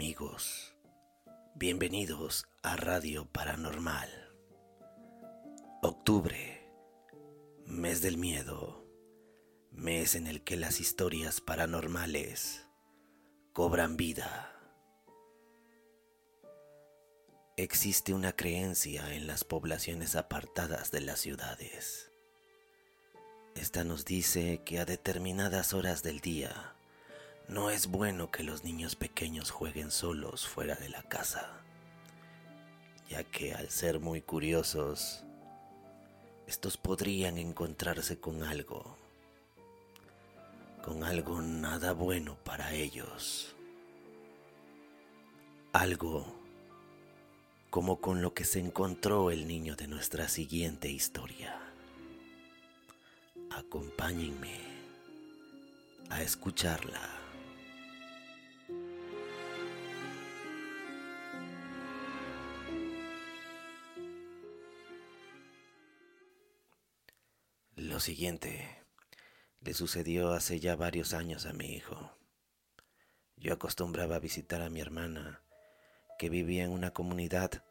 Amigos, bienvenidos a Radio Paranormal. Octubre, mes del miedo, mes en el que las historias paranormales cobran vida. Existe una creencia en las poblaciones apartadas de las ciudades. Esta nos dice que a determinadas horas del día, no es bueno que los niños pequeños jueguen solos fuera de la casa, ya que al ser muy curiosos, estos podrían encontrarse con algo, con algo nada bueno para ellos. Algo como con lo que se encontró el niño de nuestra siguiente historia. Acompáñenme a escucharla. Siguiente le sucedió hace ya varios años a mi hijo. Yo acostumbraba a visitar a mi hermana, que vivía en una comunidad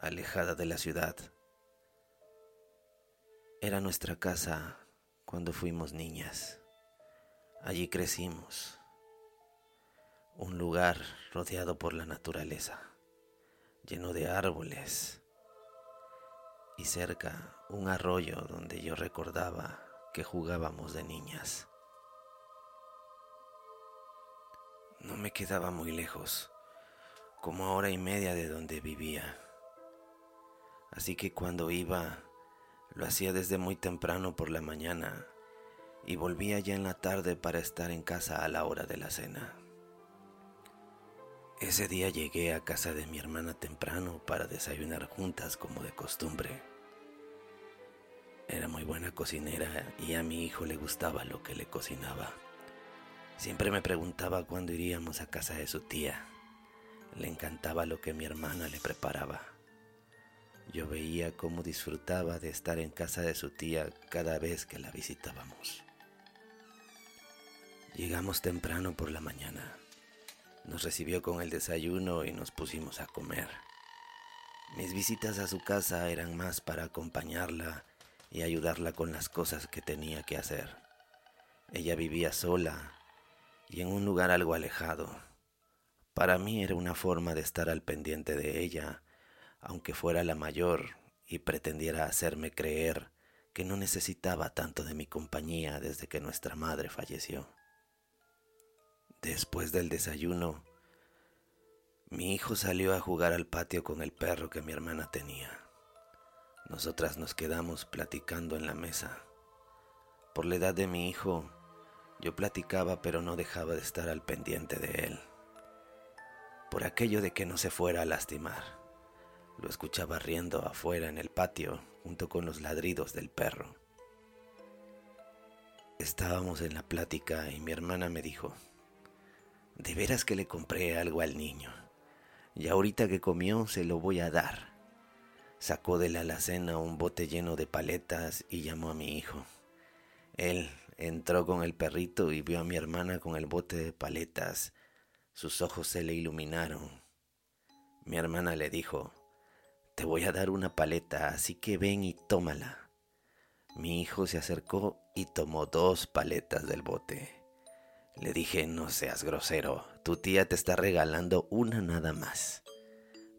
alejada de la ciudad. Era nuestra casa cuando fuimos niñas. Allí crecimos. Un lugar rodeado por la naturaleza, lleno de árboles, y cerca un arroyo donde yo recordaba que jugábamos de niñas. No me quedaba muy lejos, como a hora y media de donde vivía. Así que cuando iba, lo hacía desde muy temprano por la mañana y volvía ya en la tarde para estar en casa a la hora de la cena. Ese día llegué a casa de mi hermana temprano para desayunar juntas como de costumbre. Era muy buena cocinera y a mi hijo le gustaba lo que le cocinaba. Siempre me preguntaba cuándo iríamos a casa de su tía. Le encantaba lo que mi hermana le preparaba. Yo veía cómo disfrutaba de estar en casa de su tía cada vez que la visitábamos. Llegamos temprano por la mañana. Nos recibió con el desayuno y nos pusimos a comer. Mis visitas a su casa eran más para acompañarla y ayudarla con las cosas que tenía que hacer. Ella vivía sola y en un lugar algo alejado. Para mí era una forma de estar al pendiente de ella, aunque fuera la mayor y pretendiera hacerme creer que no necesitaba tanto de mi compañía desde que nuestra madre falleció. Después del desayuno, mi hijo salió a jugar al patio con el perro que mi hermana tenía. Nosotras nos quedamos platicando en la mesa. Por la edad de mi hijo, yo platicaba pero no dejaba de estar al pendiente de él. Por aquello de que no se fuera a lastimar. Lo escuchaba riendo afuera en el patio junto con los ladridos del perro. Estábamos en la plática y mi hermana me dijo, de veras que le compré algo al niño. Y ahorita que comió se lo voy a dar. Sacó de la alacena un bote lleno de paletas y llamó a mi hijo. Él entró con el perrito y vio a mi hermana con el bote de paletas. Sus ojos se le iluminaron. Mi hermana le dijo, Te voy a dar una paleta, así que ven y tómala. Mi hijo se acercó y tomó dos paletas del bote. Le dije, no seas grosero, tu tía te está regalando una nada más.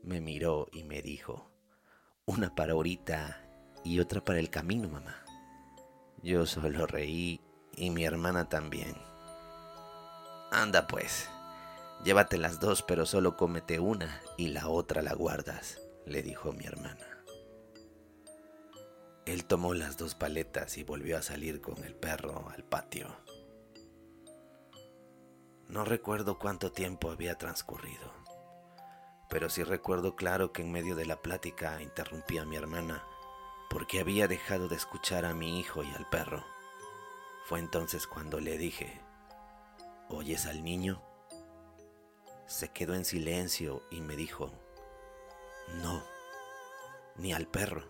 Me miró y me dijo, una para ahorita y otra para el camino, mamá. Yo solo reí y mi hermana también. Anda pues, llévate las dos, pero solo cómete una y la otra la guardas, le dijo mi hermana. Él tomó las dos paletas y volvió a salir con el perro al patio. No recuerdo cuánto tiempo había transcurrido, pero sí recuerdo claro que en medio de la plática interrumpí a mi hermana porque había dejado de escuchar a mi hijo y al perro. Fue entonces cuando le dije, ¿oyes al niño? Se quedó en silencio y me dijo, no, ni al perro.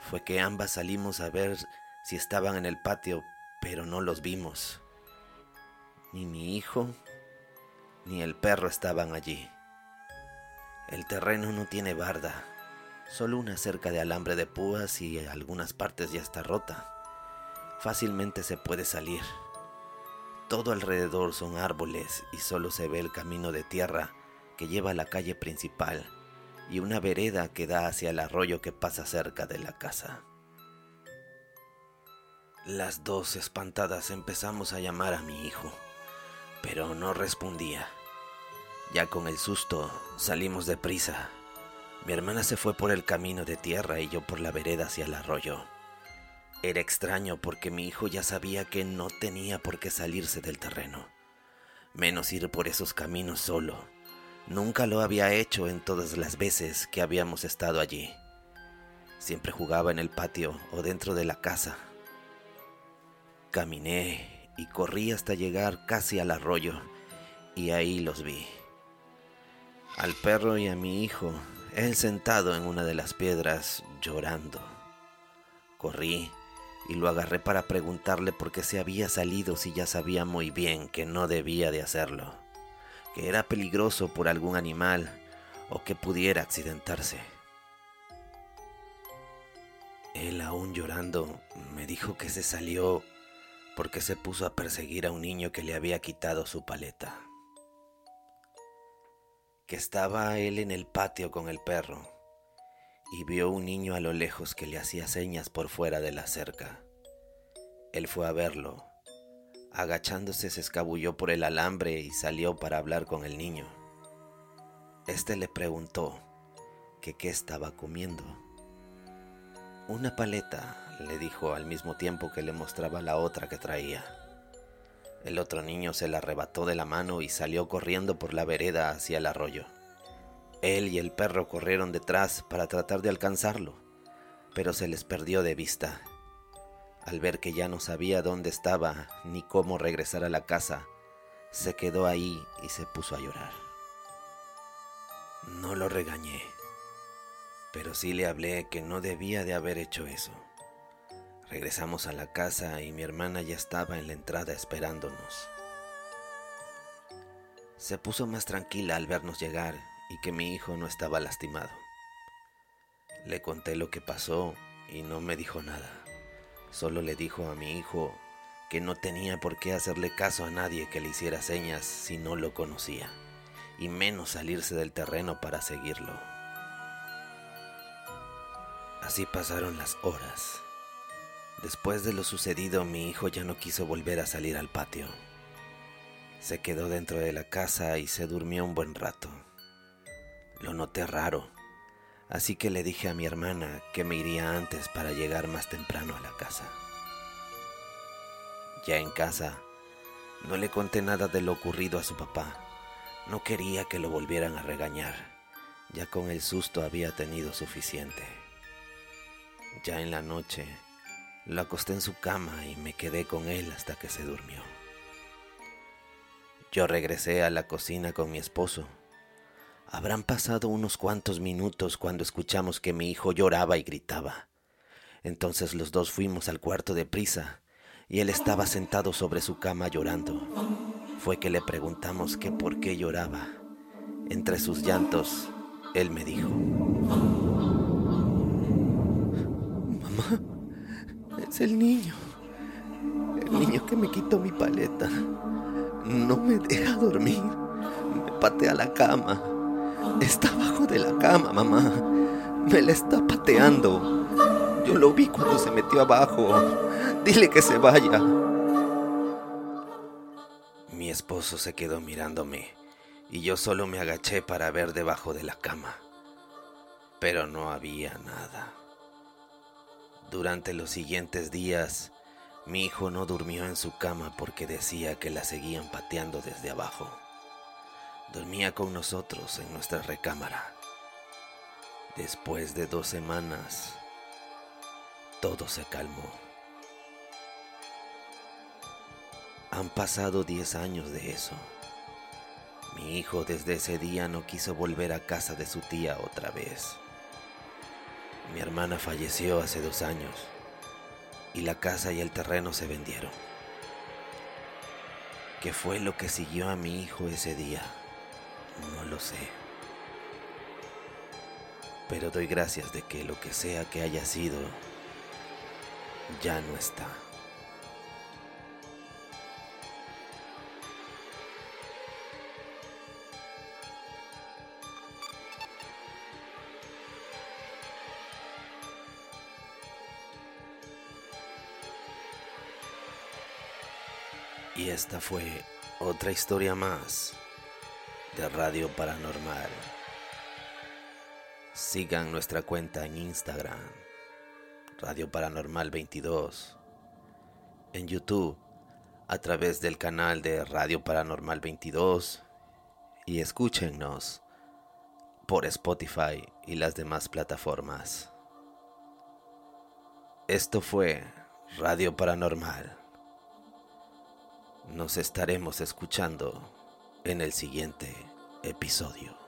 Fue que ambas salimos a ver si estaban en el patio, pero no los vimos ni mi hijo, ni el perro estaban allí. El terreno no tiene barda, solo una cerca de alambre de púas y algunas partes ya está rota. Fácilmente se puede salir. Todo alrededor son árboles y solo se ve el camino de tierra que lleva a la calle principal y una vereda que da hacia el arroyo que pasa cerca de la casa. Las dos espantadas empezamos a llamar a mi hijo, pero no respondía. Ya con el susto salimos de prisa. Mi hermana se fue por el camino de tierra y yo por la vereda hacia el arroyo. Era extraño porque mi hijo ya sabía que no tenía por qué salirse del terreno, menos ir por esos caminos solo. Nunca lo había hecho en todas las veces que habíamos estado allí. Siempre jugaba en el patio o dentro de la casa. Caminé y corrí hasta llegar casi al arroyo y ahí los vi. Al perro y a mi hijo, él sentado en una de las piedras llorando. Corrí y lo agarré para preguntarle por qué se había salido si ya sabía muy bien que no debía de hacerlo, que era peligroso por algún animal o que pudiera accidentarse. Él aún llorando me dijo que se salió porque se puso a perseguir a un niño que le había quitado su paleta. Que estaba él en el patio con el perro y vio un niño a lo lejos que le hacía señas por fuera de la cerca. Él fue a verlo. Agachándose se escabulló por el alambre y salió para hablar con el niño. Este le preguntó que qué estaba comiendo. Una paleta, le dijo al mismo tiempo que le mostraba la otra que traía. El otro niño se la arrebató de la mano y salió corriendo por la vereda hacia el arroyo. Él y el perro corrieron detrás para tratar de alcanzarlo, pero se les perdió de vista. Al ver que ya no sabía dónde estaba ni cómo regresar a la casa, se quedó ahí y se puso a llorar. No lo regañé, pero sí le hablé que no debía de haber hecho eso. Regresamos a la casa y mi hermana ya estaba en la entrada esperándonos. Se puso más tranquila al vernos llegar y que mi hijo no estaba lastimado. Le conté lo que pasó y no me dijo nada. Solo le dijo a mi hijo que no tenía por qué hacerle caso a nadie que le hiciera señas si no lo conocía, y menos salirse del terreno para seguirlo. Así pasaron las horas. Después de lo sucedido, mi hijo ya no quiso volver a salir al patio. Se quedó dentro de la casa y se durmió un buen rato. Lo noté raro, así que le dije a mi hermana que me iría antes para llegar más temprano a la casa. Ya en casa, no le conté nada de lo ocurrido a su papá. No quería que lo volvieran a regañar. Ya con el susto había tenido suficiente. Ya en la noche, lo acosté en su cama y me quedé con él hasta que se durmió. Yo regresé a la cocina con mi esposo Habrán pasado unos cuantos minutos cuando escuchamos que mi hijo lloraba y gritaba. Entonces los dos fuimos al cuarto de prisa y él estaba sentado sobre su cama llorando. Fue que le preguntamos que por qué lloraba. Entre sus llantos, él me dijo, es el niño. El niño que me quitó mi paleta. No me deja dormir. Me patea la cama Está abajo de la cama, mamá. Me la está pateando. Yo lo vi cuando se metió abajo. Dile que se vaya. Mi esposo se quedó mirándome y yo solo me agaché para ver debajo de la cama. Pero no había nada. Durante los siguientes días, mi hijo no durmió en su cama porque decía que la seguían pateando desde abajo dormía con nosotros en nuestra recámara. Después de dos semanas, todo se calmó. Han pasado diez años de eso. Mi hijo desde ese día no quiso volver a casa de su tía otra vez. Mi hermana falleció hace dos años y la casa y el terreno se vendieron. ¿Qué fue lo que siguió a mi hijo ese día? No lo sé. Pero doy gracias de que lo que sea que haya sido ya no está. Y esta fue otra historia más de Radio Paranormal. Sigan nuestra cuenta en Instagram, Radio Paranormal 22, en YouTube a través del canal de Radio Paranormal 22 y escúchenos por Spotify y las demás plataformas. Esto fue Radio Paranormal. Nos estaremos escuchando en el siguiente episodio.